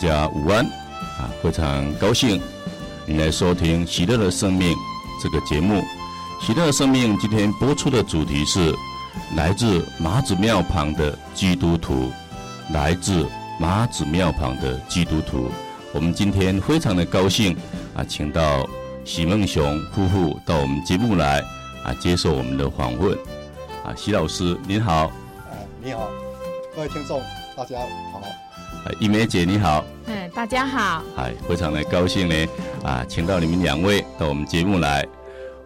大家午安啊！非常高兴你来收听《喜乐的生命》这个节目。《喜乐的生命》今天播出的主题是来自马子庙旁的基督徒，来自马子庙旁的基督徒。我们今天非常的高兴啊，请到许梦雄夫妇到我们节目来啊，接受我们的访问。啊，许老师您好。哎，你好，各位听众，大家好。一梅姐你好，嗯，大家好，哎，非常的高兴呢，啊，请到你们两位到我们节目来。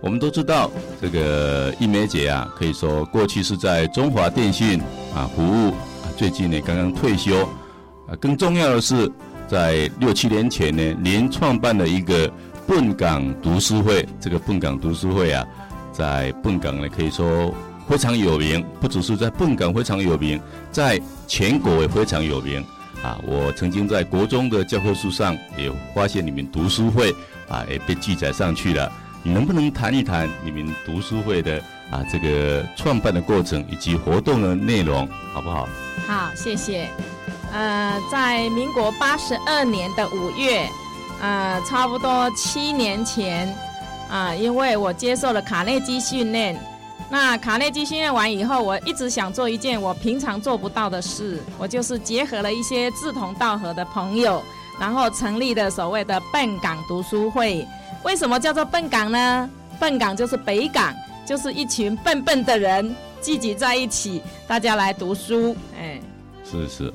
我们都知道，这个一梅姐啊，可以说过去是在中华电信啊服务，啊，最近呢刚刚退休，啊，更重要的是，在六七年前呢，您创办了一个笨港读书会。这个笨港读书会啊，在笨港呢可以说非常有名，不只是在笨港非常有名，在全国也非常有名。啊，我曾经在国中的教科书上也发现你们读书会啊，也被记载上去了。你能不能谈一谈你们读书会的啊这个创办的过程以及活动的内容，好不好？好，谢谢。呃，在民国八十二年的五月，呃，差不多七年前，啊、因为我接受了卡内基训练。那卡内基训练完以后，我一直想做一件我平常做不到的事，我就是结合了一些志同道合的朋友，然后成立的所谓的笨港读书会。为什么叫做笨港呢？笨港就是北港，就是一群笨笨的人聚集在一起，大家来读书。哎，是是。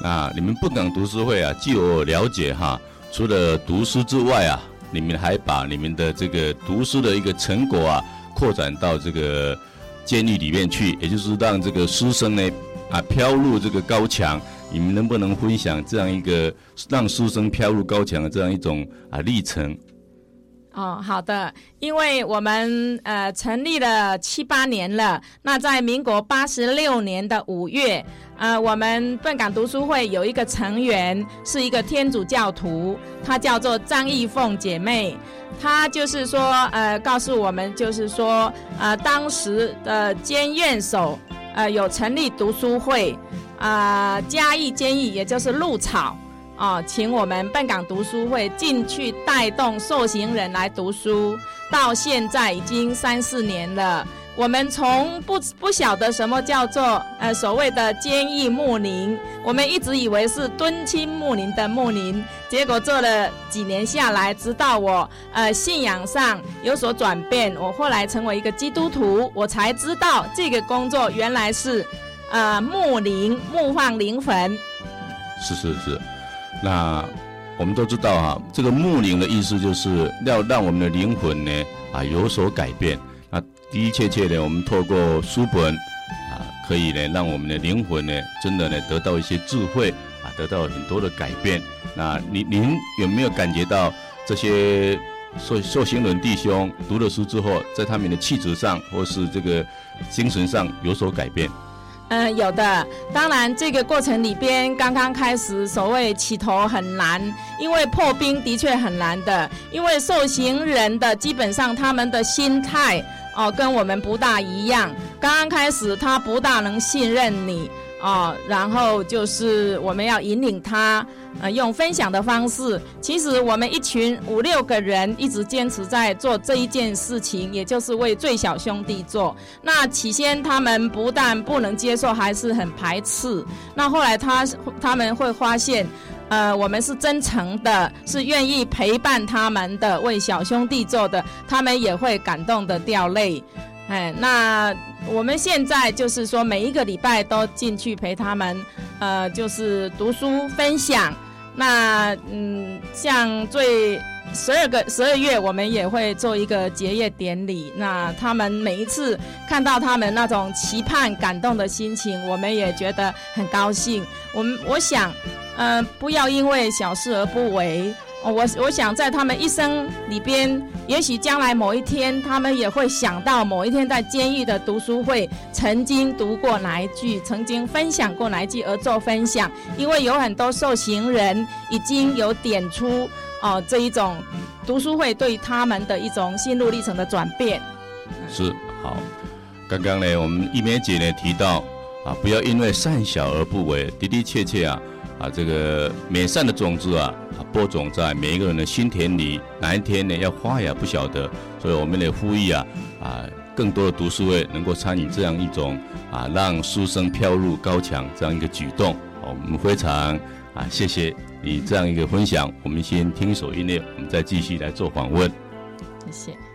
那你们笨港读书会啊，据我了解哈，除了读书之外啊，你们还把你们的这个读书的一个成果啊。扩展到这个监狱里面去，也就是让这个书生呢啊飘入这个高墙。你们能不能分享这样一个让书生飘入高墙的这样一种啊历程？哦，好的，因为我们呃成立了七八年了，那在民国八十六年的五月，呃，我们笨港读书会有一个成员是一个天主教徒，她叫做张义凤姐妹。他就是说，呃，告诉我们，就是说，呃，当时的监院首，呃，有成立读书会，啊、嘉义监狱也就是鹿草，啊、请我们笨港读书会进去带动受刑人来读书，到现在已经三四年了。我们从不不晓得什么叫做呃所谓的坚毅牧灵，我们一直以为是敦亲牧灵的牧灵，结果做了几年下来，直到我呃信仰上有所转变，我后来成为一个基督徒，我才知道这个工作原来是呃牧灵牧放灵魂。是是是，那我们都知道啊，这个牧灵的意思就是要让我们的灵魂呢啊有所改变。的的确确的，我们透过书本啊，可以呢，让我们的灵魂呢，真的呢，得到一些智慧啊，得到很多的改变。那您您有没有感觉到这些受受刑人弟兄读了书之后，在他们的气质上或是这个精神上有所改变？嗯、有的。当然，这个过程里边刚刚开始，所谓起头很难，因为破冰的确很难的，因为受刑人的基本上他们的心态。哦，跟我们不大一样。刚刚开始，他不大能信任你哦，然后就是我们要引领他，呃，用分享的方式。其实我们一群五六个人一直坚持在做这一件事情，也就是为最小兄弟做。那起先他们不但不能接受，还是很排斥。那后来他他们会发现。呃，我们是真诚的，是愿意陪伴他们的，为小兄弟做的，他们也会感动的掉泪。哎，那我们现在就是说，每一个礼拜都进去陪他们，呃，就是读书分享。那嗯，像最十二个十二月，我们也会做一个结业典礼。那他们每一次看到他们那种期盼、感动的心情，我们也觉得很高兴。我们我想。嗯、呃，不要因为小事而不为。我我想在他们一生里边，也许将来某一天，他们也会想到某一天在监狱的读书会曾经读过哪一句，曾经分享过哪一句而做分享。因为有很多受刑人已经有点出哦、这一种读书会对他们的一种心路历程的转变。是好，刚刚呢，我们一梅姐呢提到啊，不要因为善小而不为，的的确确啊。啊，这个美善的种子啊，播种在每一个人的心田里，哪一天呢要花芽不晓得，所以我们得呼吁啊啊，更多的读书会能够参与这样一种啊，让书生飘入高墙这样一个举动。我们非常啊，谢谢你这样一个分享。我们先听一首音乐，我们再继续来做访问。谢谢。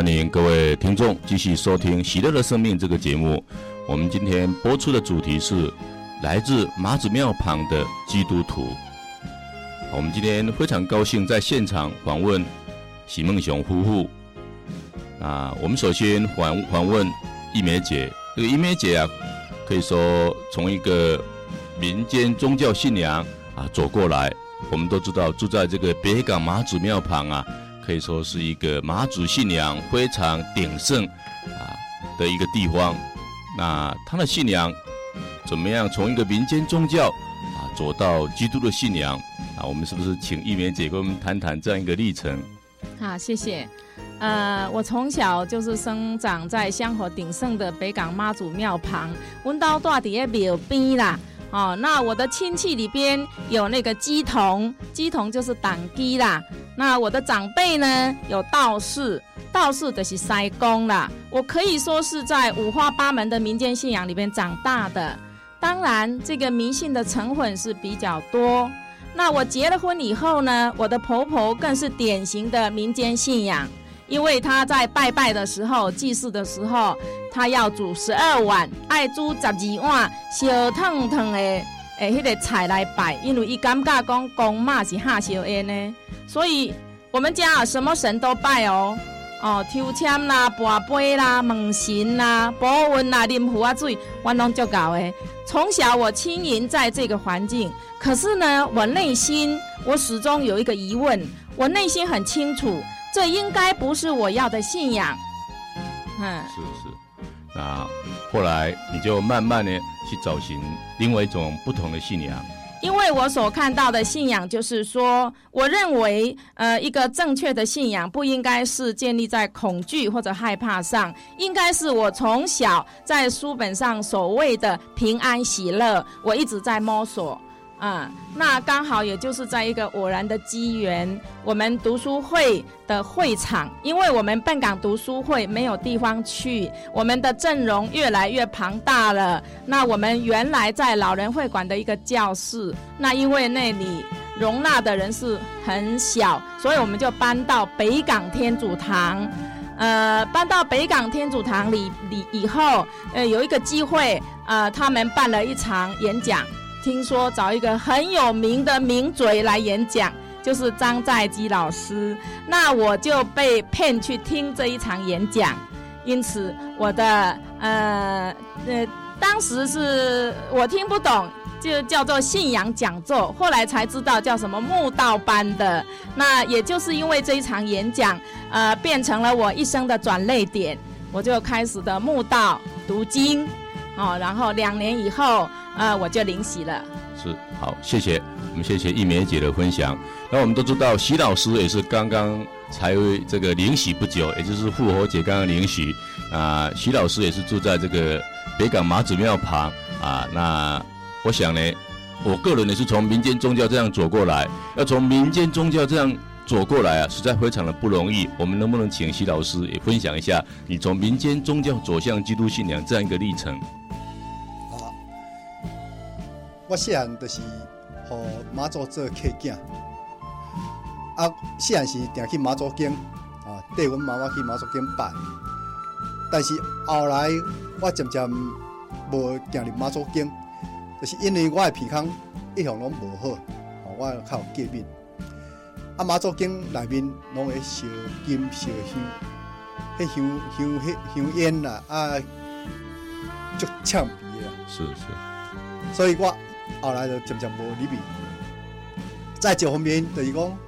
欢迎各位听众继续收听《喜乐的生命》这个节目。我们今天播出的主题是来自马子庙旁的基督徒。我们今天非常高兴在现场访问许梦雄夫妇。啊，我们首先访访问一梅姐。这个一梅姐啊，可以说从一个民间宗教信仰啊走过来。我们都知道住在这个北港马子庙旁啊。可以说是一个妈祖信仰非常鼎盛啊的一个地方。那他的信仰怎么样？从一个民间宗教啊走到基督的信仰啊，我们是不是请一梅姐跟我们谈谈这样一个历程？好，谢谢。呃，我从小就是生长在香火鼎盛的北港妈祖庙旁，温刀大底下庙边啦。哦，那我的亲戚里边有那个鸡童，鸡童就是党鸡啦。那我的长辈呢，有道士，道士的是塞公啦。我可以说是在五花八门的民间信仰里边长大的。当然，这个迷信的成分是比较多。那我结了婚以后呢，我的婆婆更是典型的民间信仰。因为她在拜拜的时候、祭祀的时候，她要煮十二碗，爱煮十二碗，小烫烫的诶，迄个菜来拜。因为伊感觉讲公妈是哈烧烟呢，所以我们家啊什么神都拜哦，哦，抽签啦、跋杯啦、问神啦、保温啦、啉壶啊水，我拢足够诶。从小我经营在这个环境，可是呢，我内心我始终有一个疑问，我内心很清楚。这应该不是我要的信仰，嗯，是是，那，后来你就慢慢的去找寻另外一种不同的信仰。因为我所看到的信仰，就是说，我认为，呃，一个正确的信仰不应该是建立在恐惧或者害怕上，应该是我从小在书本上所谓的平安喜乐，我一直在摸索。啊、嗯，那刚好也就是在一个偶然的机缘，我们读书会的会场，因为我们笨港读书会没有地方去，我们的阵容越来越庞大了。那我们原来在老人会馆的一个教室，那因为那里容纳的人是很小，所以我们就搬到北港天主堂。呃，搬到北港天主堂里里以后，呃，有一个机会，呃，他们办了一场演讲。听说找一个很有名的名嘴来演讲，就是张在基老师，那我就被骗去听这一场演讲，因此我的呃呃，当时是我听不懂，就叫做信仰讲座，后来才知道叫什么慕道班的，那也就是因为这一场演讲，呃，变成了我一生的转捩点，我就开始的慕道读经。哦，然后两年以后，呃，我就领洗了。是，好，谢谢，我们谢谢一梅姐的分享。那我们都知道，徐老师也是刚刚才这个领洗不久，也就是复活节刚刚领洗。啊、徐老师也是住在这个北港马祖庙旁啊。那我想呢，我个人也是从民间宗教这样走过来，要从民间宗教这样走过来啊，实在非常的不容易。我们能不能请徐老师也分享一下，你从民间宗教走向基督信仰这样一个历程？我细汉就是和妈祖做客囝，啊，细汉时定去妈祖经，啊，带阮妈妈去妈祖经拜。但是后来我渐渐无行入妈祖经，就是因为我的鼻腔一向拢无好，我较有过敏。啊，妈祖经内面拢会烧金烧香，迄香香迄香烟啦，啊，足呛鼻啦。是是，所以我。后来就渐渐无入去。在一方面就是讲，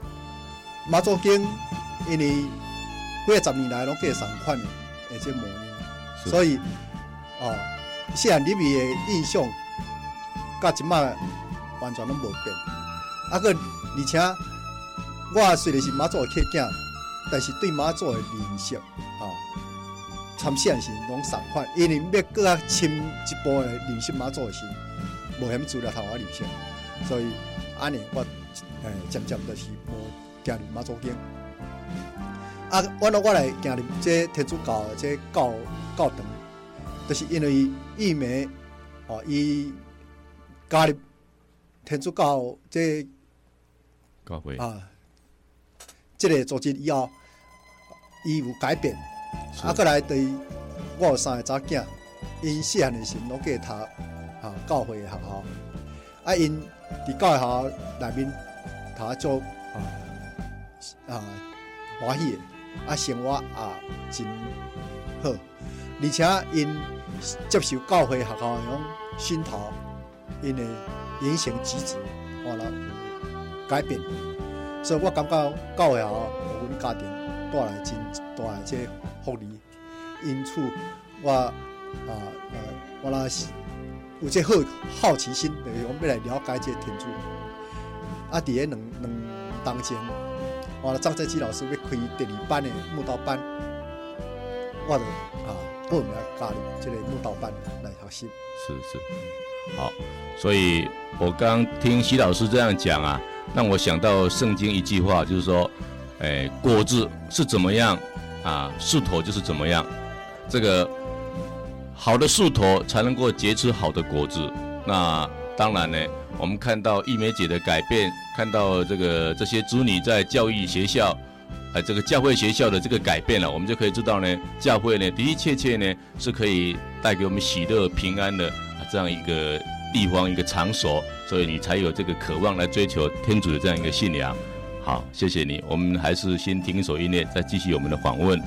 马祖经，因为几个十年来拢计上款的，而且模样，所以哦，细汉入去的印象，甲即摆完全拢无变。啊个，而且我虽然是马祖的客囝，但是对马祖的认识，哦，从细汉时拢上款，因为要更较深一步的认识马祖的时。无啥物资料通我留先，所以安尼我诶渐渐就是无行入妈祖经。啊，我来我来行入这天主教这教教堂，就是因为伊梅哦，伊加入天主教这教会啊，这个组织以后，伊有改变。啊，过来对我有三个查囝，因细汉的时拢计读。啊，教会的学校，啊，因伫教会学校内面，他做啊啊欢喜，啊生活啊真好，而且因接受教会学校的种熏陶，因的言行举止，完了改变，所以我感觉教会学校给阮家庭带来真大的这福利，因此我啊呃我那是。有这好好奇心，就是我们要来了解这天主。啊，伫个两两当前，完了张在基老师要开第二班的木道班，我就啊报名加入这个木道班来学习。是是，好。所以我刚听徐老师这样讲啊，让我想到圣经一句话，就是说，哎，果子是怎么样啊，树头就是怎么样，这个。好的树头才能够结出好的果子。那当然呢，我们看到一梅姐的改变，看到这个这些子女在教育学校，呃，这个教会学校的这个改变了，我们就可以知道呢，教会呢的的确确呢是可以带给我们喜乐平安的这样一个地方一个场所，所以你才有这个渴望来追求天主的这样一个信仰。好，谢谢你。我们还是先听一首音乐，再继续我们的访问。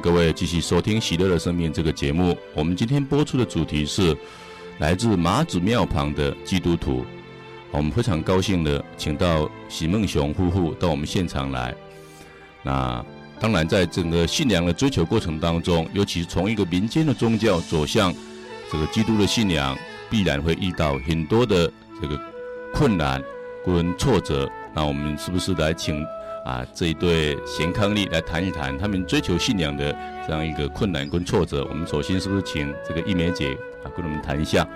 各位继续收听《喜乐的生命》这个节目。我们今天播出的主题是来自马子庙旁的基督徒。我们非常高兴的请到许梦雄夫妇到我们现场来。那当然，在整个信仰的追求过程当中，尤其是从一个民间的宗教走向这个基督的信仰，必然会遇到很多的这个困难跟挫折。那我们是不是来请？啊，这一对贤伉俪来谈一谈他们追求信仰的这样一个困难跟挫折。我们首先是不是请这个一梅姐啊跟我们谈一下？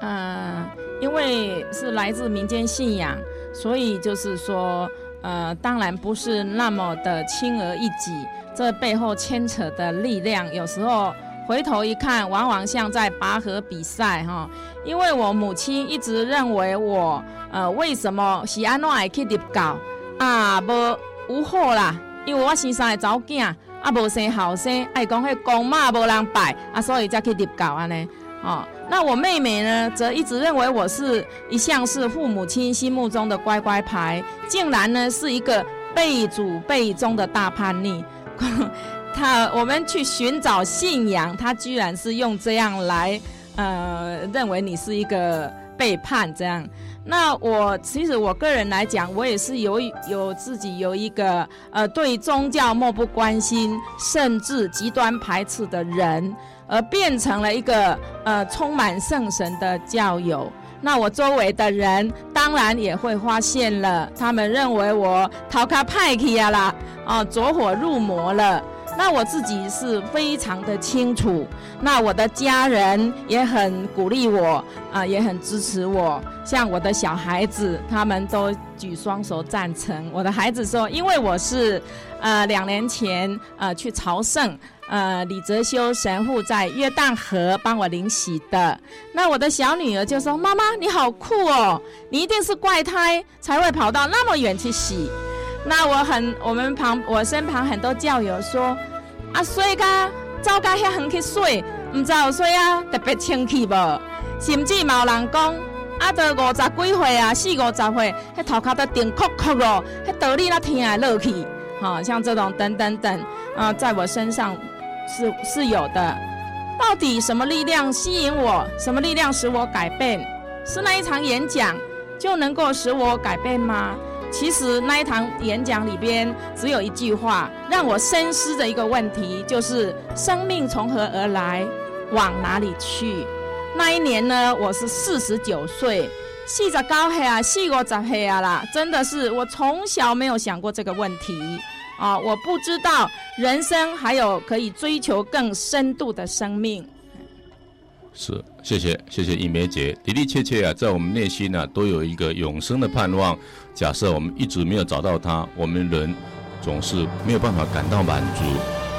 呃，因为是来自民间信仰，所以就是说，呃，当然不是那么的轻而易举。这背后牵扯的力量，有时候回头一看，往往像在拔河比赛哈。因为我母亲一直认为我，呃，为什么喜安诺爱去入教？啊，无无好啦，因为我生三个查某囝，啊，无生后生，爱讲迄公妈无人拜，啊，所以才去入教安尼。哦，那我妹妹呢，则一直认为我是一向是父母亲心目中的乖乖牌，竟然呢是一个背祖辈宗的大叛逆。他我们去寻找信仰，他居然是用这样来，呃，认为你是一个背叛这样。那我其实我个人来讲，我也是有有自己有一个呃对宗教漠不关心，甚至极端排斥的人，而变成了一个呃充满圣神的教友。那我周围的人当然也会发现了，他们认为我逃卡派去呀啦，啊走火入魔了。那我自己是非常的清楚，那我的家人也很鼓励我，啊、也很支持我。像我的小孩子，他们都举双手赞成。我的孩子说，因为我是，呃，两年前呃去朝圣，呃，李泽修神父在约旦河帮我领洗的。那我的小女儿就说：“妈妈，你好酷哦，你一定是怪胎才会跑到那么远去洗。”那我很，我们旁我身旁很多教友说，啊，水噶走甲遐远去水，唔知有水啊，特别清气无？甚至嘛有人讲，啊，都五十几岁啊，四五十岁，迄头壳都顶壳壳咯，迄道理那听来乐去，好像这种等等等，啊，在我身上是是有的。到底什么力量吸引我？什么力量使我改变？是那一场演讲就能够使我改变吗？其实那一堂演讲里边只有一句话让我深思的一个问题，就是生命从何而来，往哪里去？那一年呢，我是四十九岁，四十高黑啊，四五十黑啊啦，真的是我从小没有想过这个问题啊，我不知道人生还有可以追求更深度的生命。是，谢谢，谢谢一梅姐，的的确确啊，在我们内心呢、都有一个永生的盼望。假设我们一直没有找到它，我们人总是没有办法感到满足。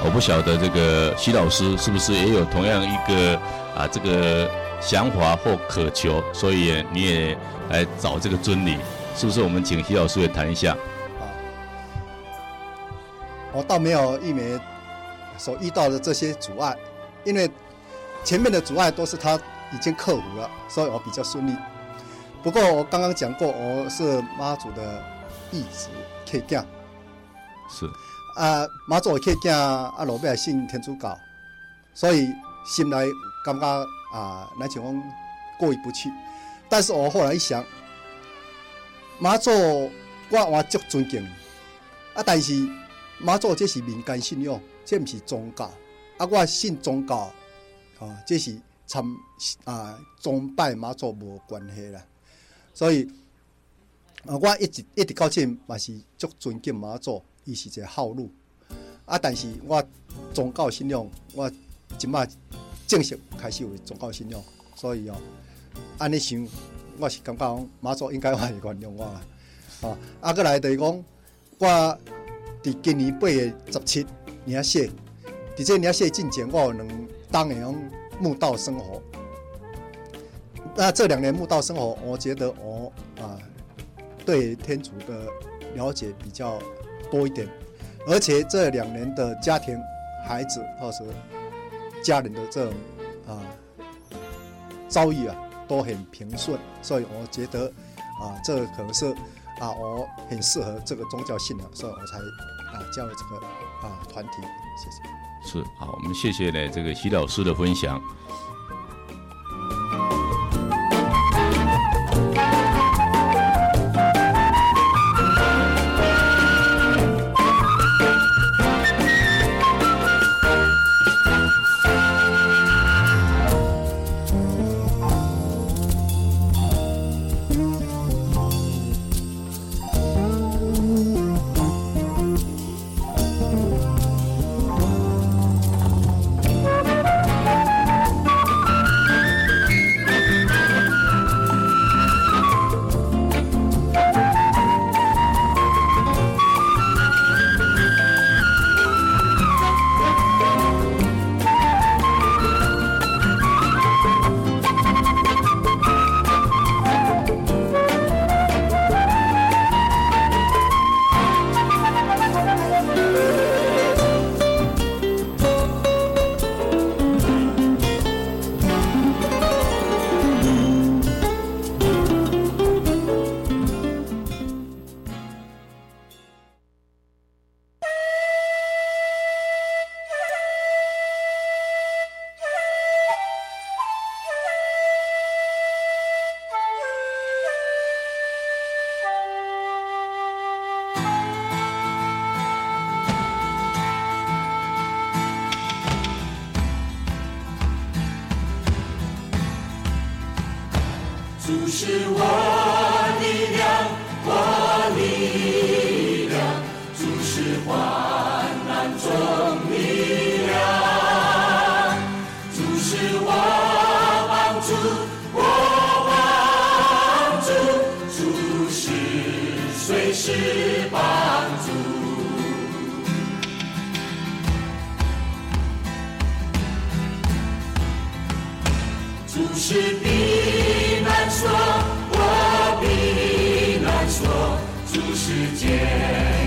我不晓得这个徐老师是不是也有同样一个啊这个想法或渴求，所以你也来找这个真理，是不是？我们请徐老师也谈一下。啊，我倒没有玉梅所遇到的这些阻碍，因为前面的阻碍都是他已经克服了，所以我比较顺利。不过我刚刚讲过，我是妈祖的弟子客家，是啊，妈祖的客家啊，老爸信天主教，所以心内感觉啊，那情况过意不去。但是我后来一想，妈祖我我足尊敬，啊，但是妈祖这是民间信仰，这不是宗教，啊，我信宗教，啊，这是参啊崇拜妈祖无关系啦。所以，我一直一直到今嘛是足尊敬妈祖，伊是一个好女。啊，但是我宗教信仰，我即马正式开始为宗教信仰，所以哦，安尼想，我是感觉讲妈祖应该会原谅我啦。啊，啊，过来就是讲，我伫今年八月十七年写，伫这年写进前，我有两当样慕道生活。那这两年慕道生活，我觉得我啊对天主的了解比较多一点，而且这两年的家庭、孩子或是家人的这种啊遭遇啊都很平顺，所以我觉得啊这可能是啊我很适合这个宗教信仰，所以我才啊加入这个啊团体。谢谢。是好，我们谢谢呢这个徐老师的分享。主世界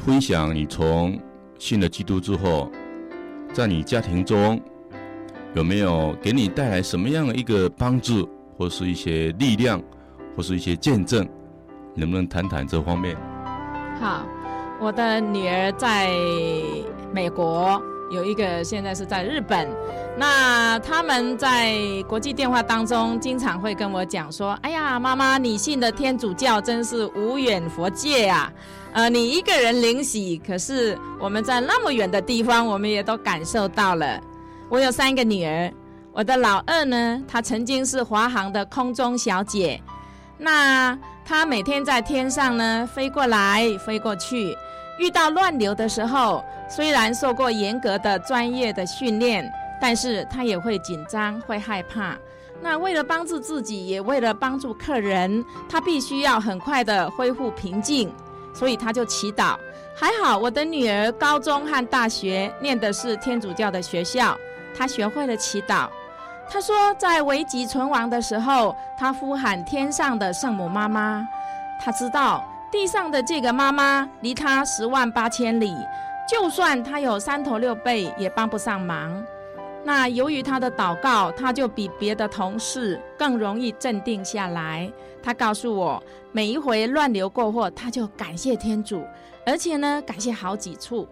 分享你从信了基督之后，在你家庭中有没有给你带来什么样的一个帮助，或是一些力量，或是一些见证？能不能谈谈这方面？好，我的女儿在美国，有一个现在是在日本。那他们在国际电话当中，经常会跟我讲说：“哎呀，妈妈，你信的天主教真是无远佛界啊！呃，你一个人领喜，可是我们在那么远的地方，我们也都感受到了。我有三个女儿，我的老二呢，她曾经是华航的空中小姐，那她每天在天上呢飞过来飞过去，遇到乱流的时候，虽然受过严格的专业的训练。”但是他也会紧张，会害怕。那为了帮助自己，也为了帮助客人，他必须要很快的恢复平静，所以他就祈祷。还好，我的女儿高中和大学念的是天主教的学校，她学会了祈祷。她说，在危急存亡的时候，她呼喊天上的圣母妈妈。她知道地上的这个妈妈离他十万八千里，就算她有三头六臂，也帮不上忙。那由于他的祷告，他就比别的同事更容易镇定下来。他告诉我，每一回乱流过后，他就感谢天主，而且呢，感谢好几处。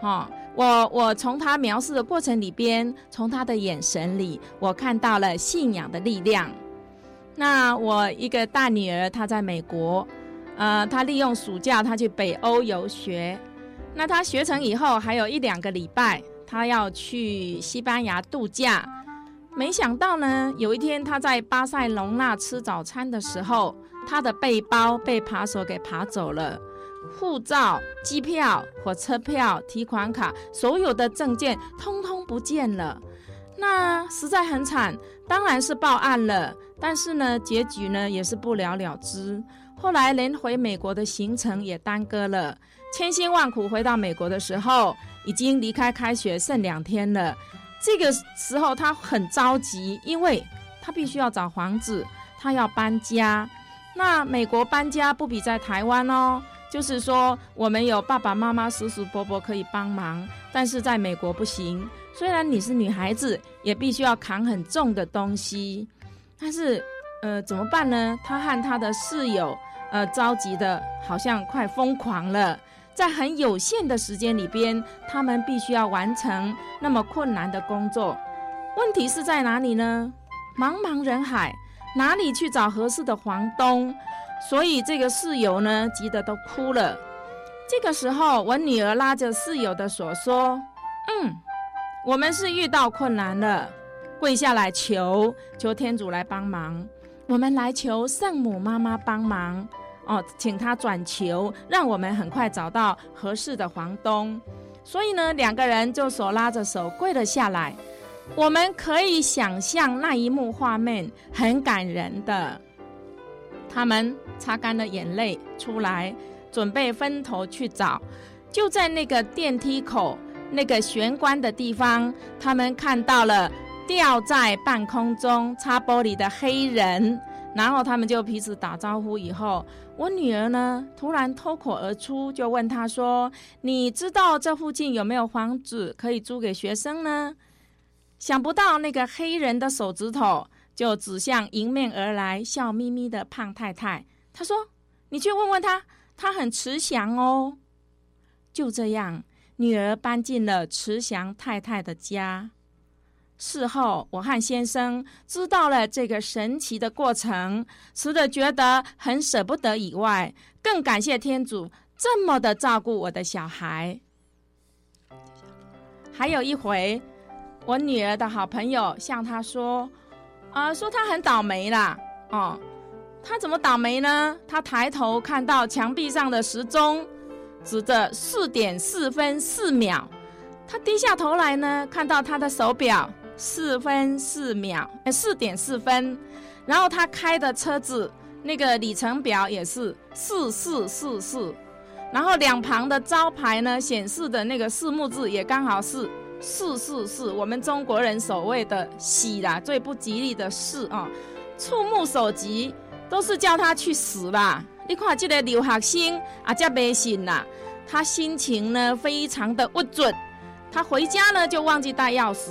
哦，我我从他描述的过程里边，从他的眼神里，我看到了信仰的力量。那我一个大女儿，她在美国，呃，他利用暑假，他去北欧游学。那他学成以后，还有一两个礼拜。他要去西班牙度假，没想到呢，有一天他在巴塞隆纳吃早餐的时候，他的背包被扒手给扒走了，护照、机票、火车票、提款卡，所有的证件通通不见了。那实在很惨，当然是报案了，但是呢，结局呢也是不了了之。后来连回美国的行程也耽搁了，千辛万苦回到美国的时候，已经离开开学剩两天了，这个时候他很着急，因为他必须要找房子，他要搬家。那美国搬家不比在台湾哦，就是说我们有爸爸妈妈、叔叔伯伯可以帮忙，但是在美国不行。虽然你是女孩子，也必须要扛很重的东西，但是呃怎么办呢？他和他的室友呃着急的，好像快疯狂了。在很有限的时间里边，他们必须要完成那么困难的工作。问题是在哪里呢？茫茫人海，哪里去找合适的房东？所以这个室友呢，急得都哭了。这个时候，我女儿拉着室友的手说：“嗯，我们是遇到困难了，跪下来求求天主来帮忙，我们来求圣母妈妈帮忙。”哦，请他转求，让我们很快找到合适的房东。所以呢，两个人就手拉着手跪了下来。我们可以想象那一幕画面，很感人的。他们擦干了眼泪，出来准备分头去找。就在那个电梯口那个玄关的地方，他们看到了吊在半空中擦玻璃的黑人。然后他们就彼此打招呼。以后，我女儿呢，突然脱口而出，就问他说：“你知道这附近有没有房子可以租给学生呢？”想不到那个黑人的手指头就指向迎面而来、笑眯眯的胖太太。他说：“你去问问他，他很慈祥哦。”就这样，女儿搬进了慈祥太太的家。事后，我和先生知道了这个神奇的过程，除了觉得很舍不得以外，更感谢天主这么的照顾我的小孩。还有一回，我女儿的好朋友向她说：“啊、说她很倒霉啦。”哦，她怎么倒霉呢？她抬头看到墙壁上的时钟，指着四点四分四秒。她低下头来呢，看到她的手表。四分四秒，四点四分，然后他开的车子那个里程表也是四四四四，然后两旁的招牌呢显示的那个四目字也刚好是四四四，我们中国人所谓的喜啦，最不吉利的事啊，触目所及，都是叫他去死啦！你看这个留学生啊，这没信呐，他心情呢非常的不准，他回家呢就忘记带钥匙，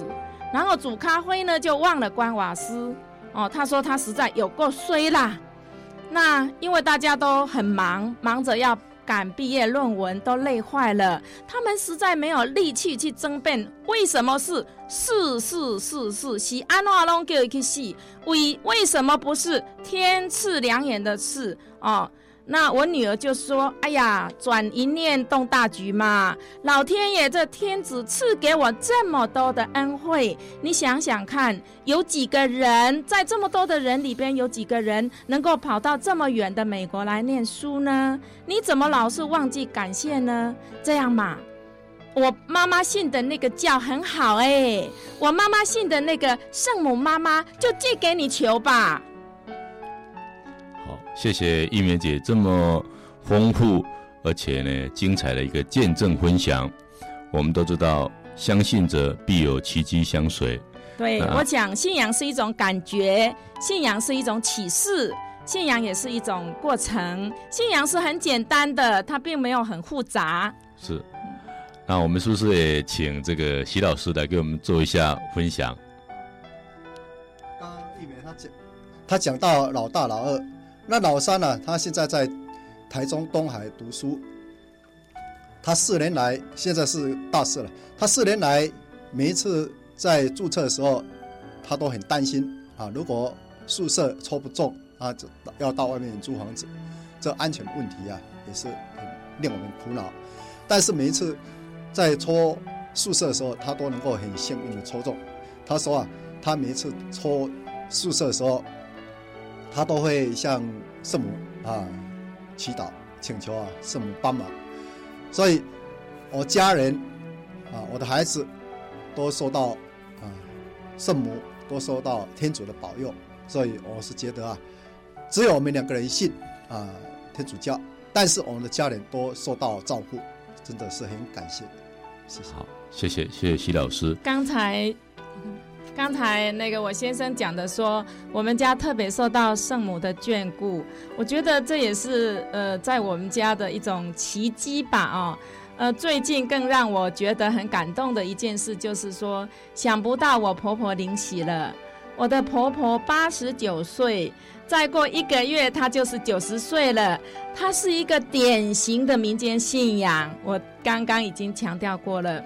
然后煮咖啡呢就忘了关瓦斯。哦，他说他实在有够衰啦。那因为大家都很忙，忙着要赶毕业论文，都累坏了。他们实在没有力气去争辩为什么是是是是是是安怎拢叫伊去死？为为什么不是天赐良言的赐？哦。那我女儿就说：“哎呀，转一念动大局嘛！老天爷这天子赐给我这么多的恩惠，你想想看，有几个人在这么多的人里边，有几个人能够跑到这么远的美国来念书呢？你怎么老是忘记感谢呢？这样嘛，我妈妈信的那个教很好哎，我妈妈信的那个圣母妈妈就借给你求吧。”谢谢玉梅姐这么丰富而且呢精彩的一个见证分享。我们都知道，相信者必有奇迹相随。对，我讲，信仰是一种感觉，信仰是一种启示，信仰也是一种过程。信仰是很简单的，它并没有很复杂。是。那我们是不是也请这个徐老师来给我们做一下分享？刚刚玉梅他讲，他讲到老大老二。那老三呢、他现在在台中东海读书。他四年来，现在是大四了。他四年来，每一次在注册的时候，他都很担心啊。如果宿舍抽不中啊，就要到外面租房子，这安全问题啊，也是很令我们苦恼。但是每一次在抽宿舍的时候，他都能够很幸运的抽中。他说啊，他每一次抽宿舍的时候。他都会向圣母啊祈祷，请求啊圣母帮忙。所以，我家人啊，我的孩子都受到啊圣母都受到天主的保佑。所以，我是觉得啊，只有我们两个人信啊天主教，但是我们的家人都受到照顾，真的是很感谢。谢谢。好，谢谢谢谢徐老师。刚才。刚才那个我先生讲的说，我们家特别受到圣母的眷顾，我觉得这也是呃在我们家的一种奇迹吧哦，呃最近更让我觉得很感动的一件事就是说，想不到我婆婆领洗了，我的婆婆八十九岁，再过一个月她就是九十岁了，她是一个典型的民间信仰，我刚刚已经强调过了，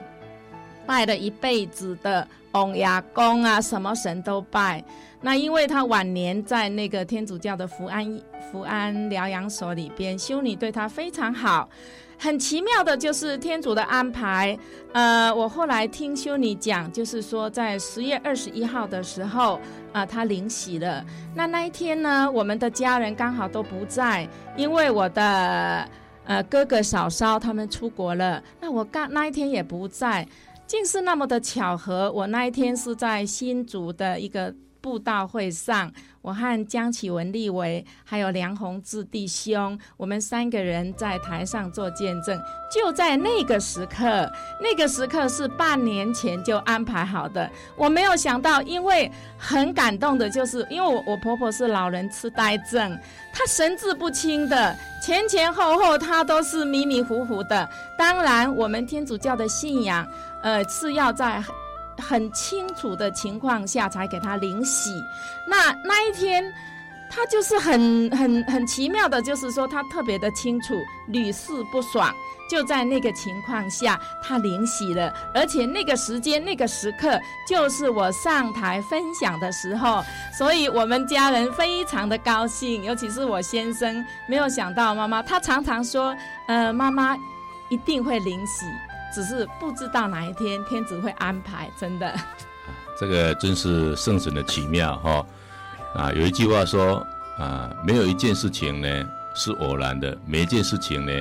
拜了一辈子的。王爷公啊，什么神都拜。那因为他晚年在那个天主教的福安福安疗养所里边，修女对他非常好。很奇妙的就是天主的安排。呃，我后来听修女讲，就是说在十月二十一号的时候，啊、呃，他领洗了。那那一天呢，我们的家人刚好都不在，因为我的呃哥哥嫂嫂他们出国了。那我刚那一天也不在。竟是那么的巧合，我那一天是在新竹的一个布道会上，我和江启文立委还有梁宏志弟兄，我们三个人在台上做见证。就在那个时刻，那个时刻是半年前就安排好的。我没有想到，因为很感动的，就是因为我我婆婆是老人痴呆症，她神志不清的，前前后后她都是迷迷糊糊的。当然，我们天主教的信仰。呃，是要在很清楚的情况下才给他领洗。那那一天，他就是很很很奇妙的，就是说他特别的清楚，屡试不爽。就在那个情况下，他领洗了，而且那个时间、那个时刻，就是我上台分享的时候，所以我们家人非常的高兴，尤其是我先生，没有想到妈妈，他常常说，呃，妈妈一定会领洗。只是不知道哪一天天子会安排，真的。这个真是圣神的奇妙哈！啊，有一句话说啊，没有一件事情呢是偶然的，每一件事情呢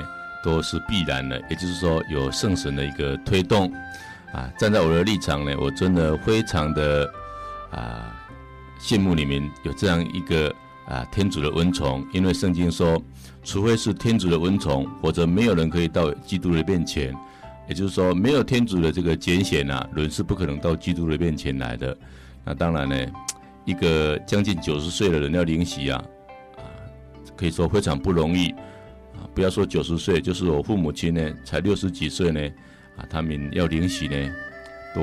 都是必然的。也就是说，有圣神的一个推动啊。站在我的立场呢，我真的非常的啊羡慕你们有这样一个啊天主的恩宠，因为圣经说，除非是天主的恩宠，否则没有人可以到基督的面前。也就是说，没有天主的这个拣选啊，人是不可能到基督的面前来的。那当然呢，一个将近九十岁的人要领洗啊，啊，可以说非常不容易啊！不要说九十岁，就是我父母亲呢，才六十几岁呢，啊，他们要领洗呢，都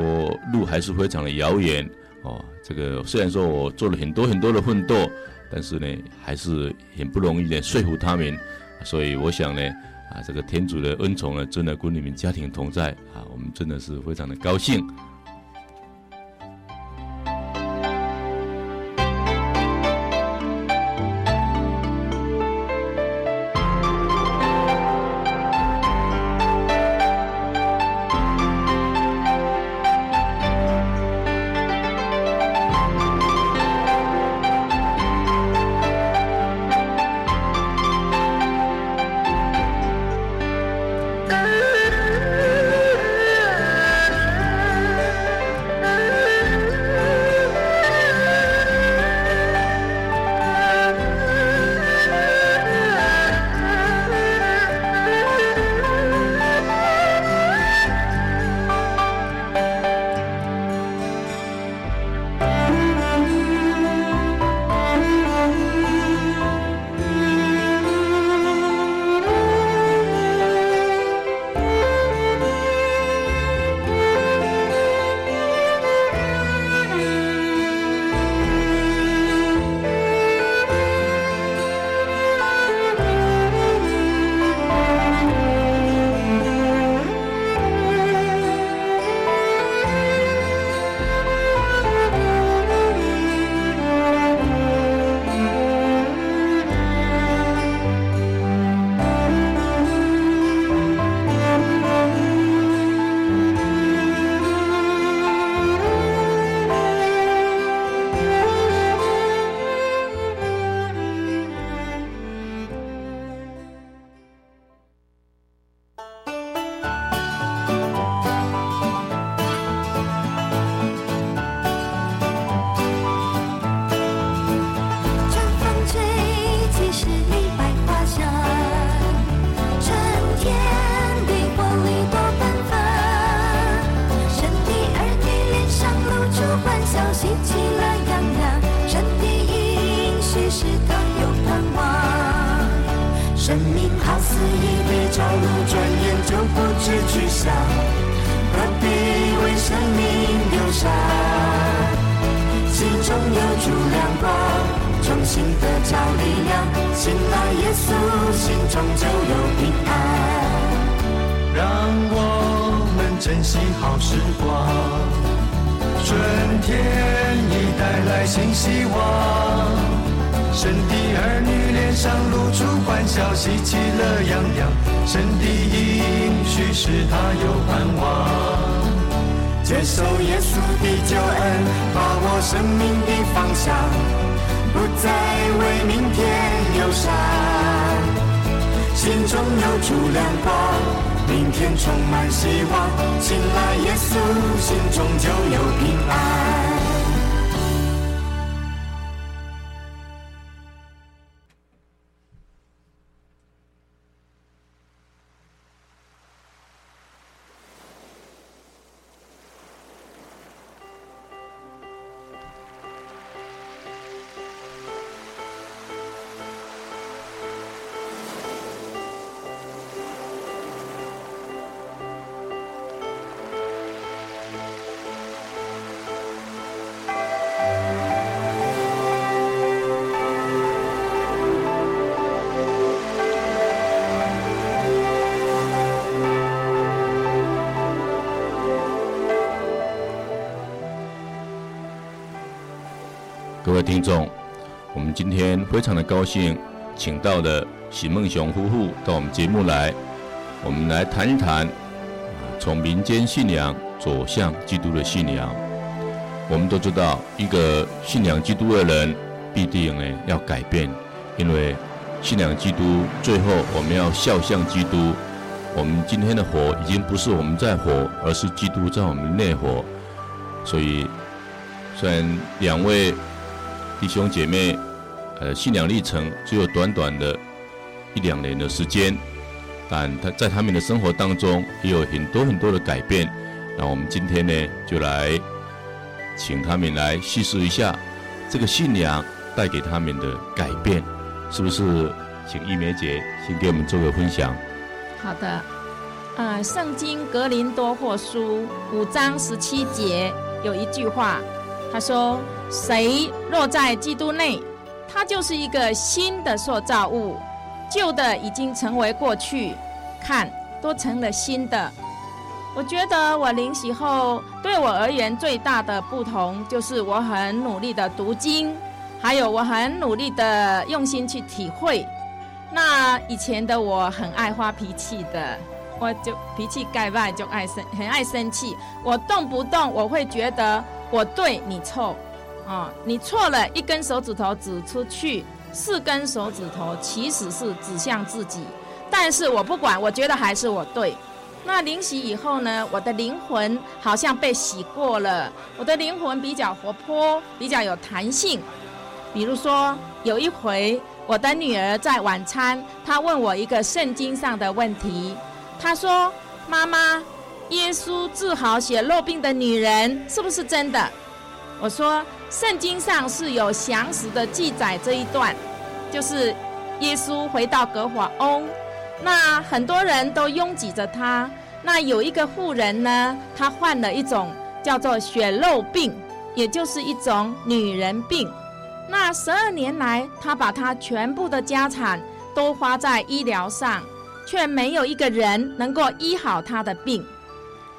路还是非常的遥远哦。这个虽然说我做了很多很多的奋斗，但是呢，还是很不容易的说服他们。所以我想呢，啊，这个天主的恩宠呢，真的跟你们家庭同在啊，我们真的是非常的高兴。新的教力量，信赖耶稣，心中就有平安。让我们珍惜好时光，春天已带来新希望。神的儿女脸上露出欢笑，喜气乐洋洋。神的应许是他有盼望，接受耶稣的救恩，把握生命的方向。不再为明天忧伤，心中有主亮光，明天充满希望。信赖耶稣，心中就有平安。听众，我们今天非常的高兴，请到了许梦雄夫妇到我们节目来，我们来谈一谈，从民间信仰走向基督的信仰。我们都知道，一个信仰基督的人，必定呢要改变，因为信仰基督，最后我们要效向基督。我们今天的活，已经不是我们在活，而是基督在我们内活。所以，虽然两位。弟兄姐妹，呃，信仰历程只有短短的一两年的时间，但他在他们的生活当中也有很多很多的改变。那我们今天呢，就来请他们来叙述一下这个信仰带给他们的改变，是不是请一梅姐先给我们做个分享。好的，呃，《圣经·格林多霍书》五章十七节有一句话，他说：“谁若在基督内，他就是一个新的塑造物，旧的已经成为过去，看，都成了新的。”我觉得我领洗后，对我而言最大的不同，就是我很努力的读经，还有我很努力的用心去体会。那以前的我很爱发脾气的，我就脾气盖外就爱生，很爱生气。我动不动我会觉得我对你错，哦，你错了，一根手指头指出去，四根手指头其实是指向自己，但是我不管，我觉得还是我对。那领洗以后呢，我的灵魂好像被洗过了，我的灵魂比较活泼，比较有弹性。比如说，有一回我的女儿在晚餐，她问我一个圣经上的问题，他说：“妈妈，耶稣治好血肉病的女人是不是真的？”我说：“圣经上是有详实的记载这一段，就是耶稣回到葛法翁。”那很多人都拥挤着他。那有一个妇人呢，她患了一种叫做血肉病，也就是一种女人病。那十二年来，她把她全部的家产都花在医疗上，却没有一个人能够医好她的病。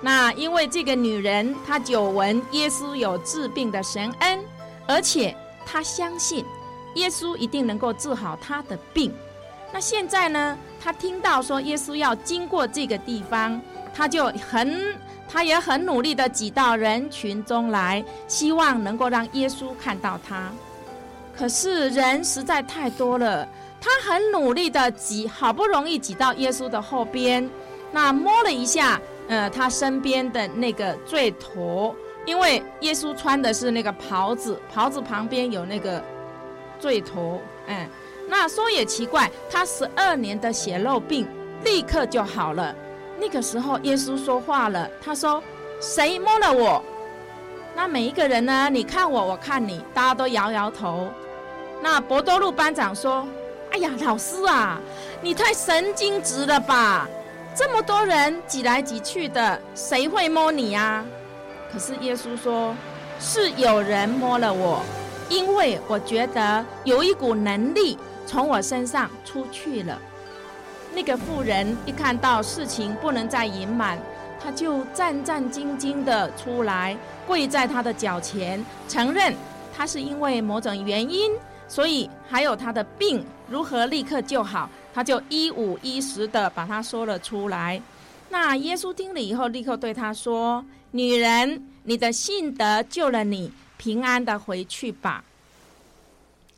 那因为这个女人，她久闻耶稣有治病的神恩，而且她相信耶稣一定能够治好她的病。那现在呢？她听到说耶稣要经过这个地方，她就很，他也很努力地挤到人群中来，希望能够让耶稣看到他。可是人实在太多了，他很努力地挤，好不容易挤到耶稣的后边，那摸了一下，呃，他身边的那个罪头，因为耶稣穿的是那个袍子，袍子旁边有那个罪头，嗯。那说也奇怪，他十二年的血肉病立刻就好了。那个时候，耶稣说话了，他说：“谁摸了我？”那每一个人呢？你看我，我看你，大家都摇摇头。那伯多禄班长说：“哎呀，老师啊，你太神经质了吧？这么多人挤来挤去的，谁会摸你呀？”可是耶稣说：“是有人摸了我，因为我觉得有一股能力。”从我身上出去了。那个妇人一看到事情不能再隐瞒，他就战战兢兢地出来，跪在他的脚前，承认他是因为某种原因，所以还有他的病如何立刻就好，他就一五一十的把他说了出来。那耶稣听了以后，立刻对他说：“女人，你的信德救了你，平安的回去吧。”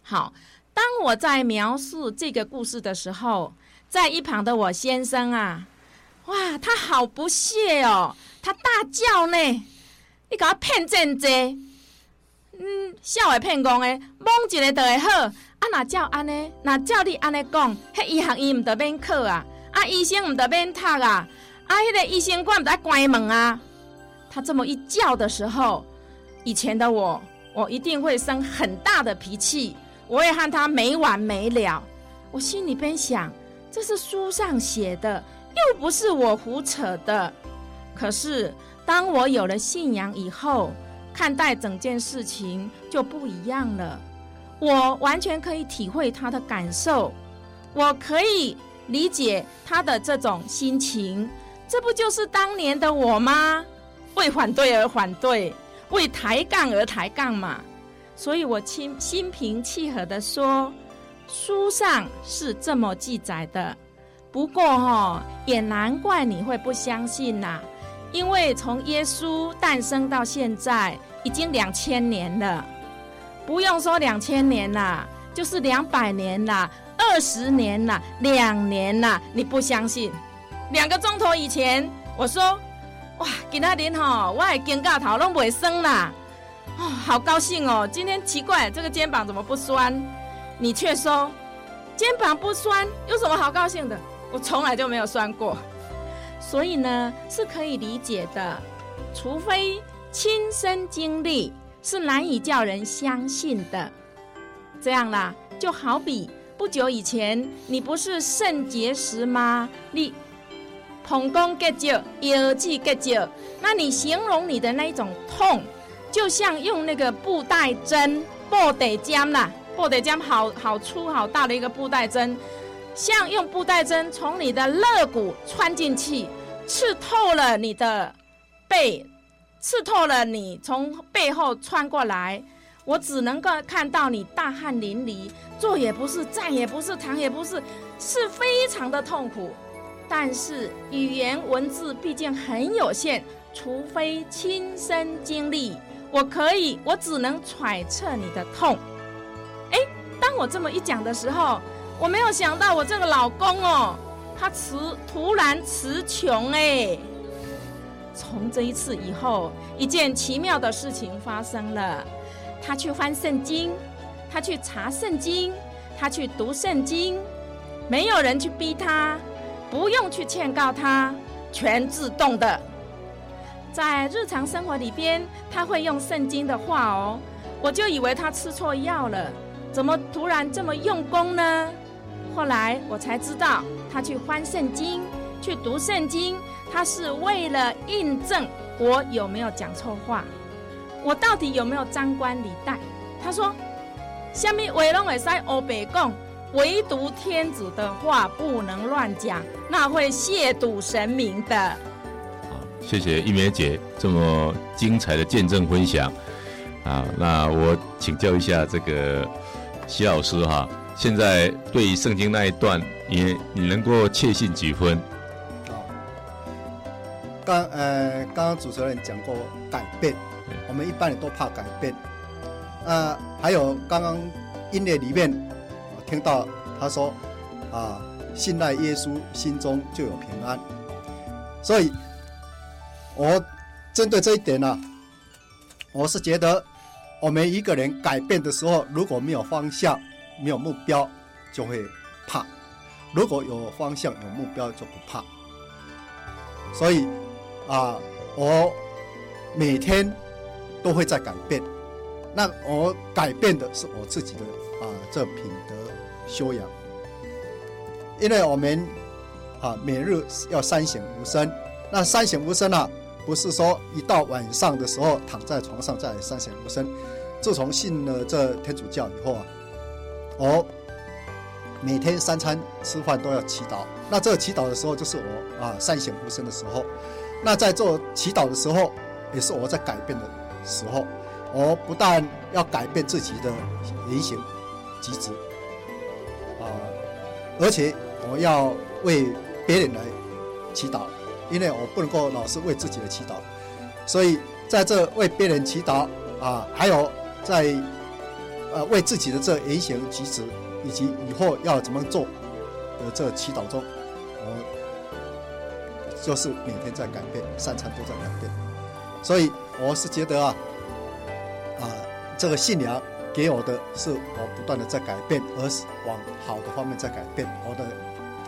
好。当我在描述这个故事的时候，在一旁的我先生啊，哇，他好不屑哦，他大叫呢，你给我骗真济，嗯，笑话骗公的，蒙一个就会好，啊，那照安尼，那照你安尼讲，迄医学院唔得免考啊，啊，医生唔得免读啊，啊，迄个医生馆唔得关门啊。他这么一叫的时候，以前的我，我一定会生很大的脾气。我也和他没完没了，我心里边想，这是书上写的，又不是我胡扯的。可是当我有了信仰以后，看待整件事情就不一样了。我完全可以体会他的感受，我可以理解他的这种心情。这不就是当年的我吗？为反对而反对，为抬杠而抬杠嘛。所以我心心平气和地说，书上是这么记载的。不过哈，也难怪你会不相信呐，因为从耶稣诞生到现在已经两千年了，不用说两千年了，就是两百年了，二十年了，两年了，你不相信？两个钟头以前我说，哇，今仔日吼，我的肩胛头拢袂酸啦。哦，好高兴哦！今天奇怪，这个肩膀怎么不酸？你却说肩膀不酸，有什么好高兴的？我从来就没有酸过，所以呢是可以理解的。除非亲身经历，是难以叫人相信的。这样啦，就好比不久以前你不是肾结石吗？你膀胱结石、腰肌结石，那你形容你的那一种痛，就像用那个布袋针、布袋浆啦，布袋浆好好粗好大的一个布袋针，像用布袋针从你的肋骨穿进去，刺透了你的背，刺透了你从背后穿过来。我只能够看到你大汗淋漓，坐也不是，站也不是，躺也不是，是非常的痛苦。但是语言文字毕竟很有限，除非亲身经历，我可以，我只能揣测你的痛。哎，当我这么一讲的时候，我没有想到我这个老公哦，他词突然词穷哎。从这一次以后，一件奇妙的事情发生了。他去翻圣经，他去查圣经，他去读圣经，没有人去逼他，不用去劝告他，全自动的。在日常生活里边，他会用圣经的话哦，我就以为他吃错药了，怎么突然这么用功呢？后来我才知道，他去翻圣经，去读圣经，他是为了印证我有没有讲错话。我到底有没有张冠李戴？他说：“下面为龙尾塞欧北贡，唯独天子的话不能乱讲，那会亵渎神明的。”好，谢谢一梅姐这么精彩的见证分享。啊，那我请教一下这个徐老师哈，现在对圣经那一段，你你能够确信几分？好，刚呃，刚刚主持人讲过改变。我们一般人都怕改变，啊，还有刚刚音乐里面我听到他说啊，信赖耶稣，心中就有平安。所以，我针对这一点呢、啊，我是觉得我们一个人改变的时候，如果没有方向、没有目标，就会怕；如果有方向、有目标，就不怕。所以啊，我每天。都会在改变，那我改变的是我自己的啊，这品德修养。因为我们啊，每日要三省吾身，那三省吾身啊，不是说一到晚上的时候躺在床上再三省吾身。自从信了这天主教以后啊，我每天三餐吃饭都要祈祷。那这祈祷的时候，就是我啊三省吾身的时候。那在做祈祷的时候，也是我在改变的。时候，我不但要改变自己的言行举止，啊，而且我要为别人来祈祷，因为我不能够老是为自己的祈祷，所以在这为别人祈祷啊，还有在呃为自己的这言行举止以及以后要怎么做的这祈祷中，我就是每天在改变，三餐都在改变，所以。我是觉得啊，啊，这个信仰给我的是我不断的在改变，而是往好的方面在改变。我的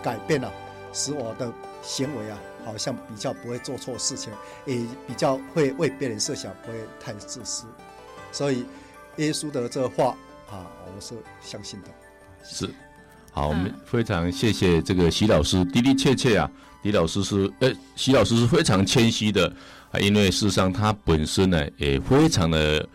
改变啊，使我的行为啊，好像比较不会做错事情，也比较会为别人设想，不会太自私。所以，耶稣的这话啊，我是相信的。是，好，我们非常谢谢这个徐老师，的的确确啊，李老师是，呃，徐老师是非常谦虚的。啊，因为事实上他本身呢也非常的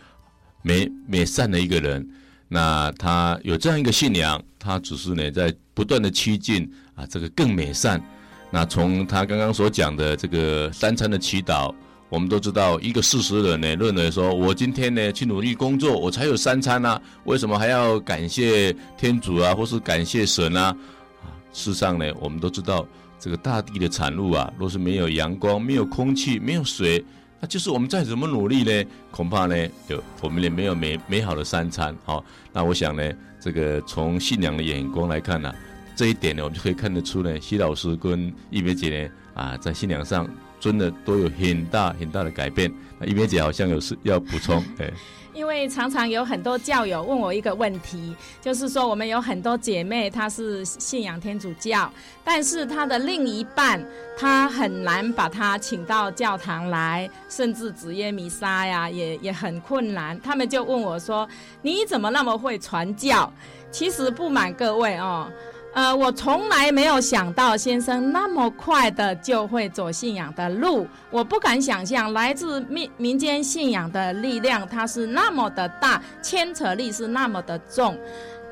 美美善的一个人，那他有这样一个信仰，他只是呢在不断的趋近啊，这个更美善。那从他刚刚所讲的这个三餐的祈祷，我们都知道一个事实的人呢认为说，我今天呢去努力工作，我才有三餐啊，为什么还要感谢天主啊，或是感谢神啊？啊，事实上呢，我们都知道。这个大地的产物啊，若是没有阳光、没有空气、没有水，那就是我们再怎么努力呢，恐怕呢，就我们也没有美美好的三餐。好，那我想呢，这个从信仰的眼光来看呢、这一点呢，我们就可以看得出呢，徐老师跟一梅姐呢，啊，在信仰上真的都有很大很大的改变。那一梅姐好像有事 要补充，对。因为常常有很多教友问我一个问题，就是说我们有很多姐妹，她是信仰天主教，但是她的另一半，她很难把她请到教堂来，甚至子夜弥撒呀，也也很困难。他们就问我说：“你怎么那么会传教？”其实不瞒各位哦。呃，我从来没有想到先生那么快的就会走信仰的路，我不敢想象来自民民间信仰的力量，它是那么的大，牵扯力是那么的重。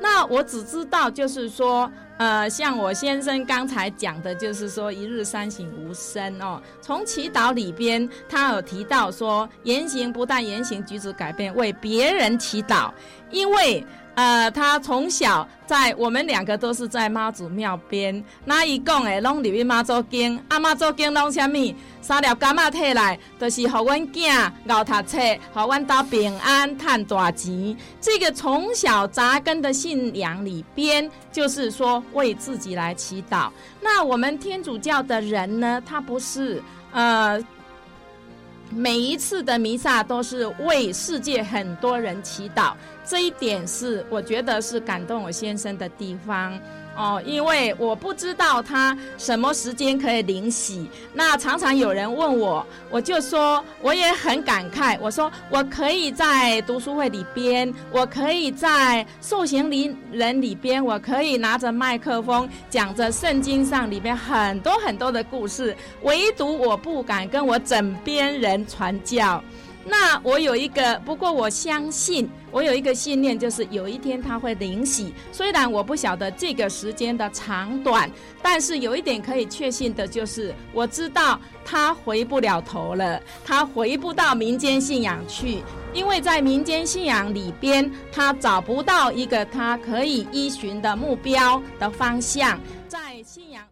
那我只知道，就是说，呃，像我先生刚才讲的，就是说一日三省吾身哦。从祈祷里边，他有提到说，言行不但言行举止改变，为别人祈祷，因为。呃，他从小在我们两个都是在妈祖庙边，那一讲的拢入去妈祖经，啊妈祖经拢啥物？三粒柑仔摕来，就是互阮囝熬读册，互阮家平安，赚大钱。这个从小扎根的信仰里边，就是说为自己来祈祷。那我们天主教的人呢，他不是呃。每一次的弥撒都是为世界很多人祈祷，这一点是我觉得是感动我先生的地方。哦，因为我不知道他什么时间可以领洗。那常常有人问我，我就说我也很感慨。我说我可以在读书会里边，我可以在受洗人里边，我可以拿着麦克风讲着圣经上里边很多很多的故事，唯独我不敢跟我枕边人传教。那我有一个，不过我相信，我有一个信念，就是有一天他会灵洗。虽然我不晓得这个时间的长短，但是有一点可以确信的就是，我知道他回不了头了，他回不到民间信仰去，因为在民间信仰里边，他找不到一个他可以依循的目标的方向，在信仰。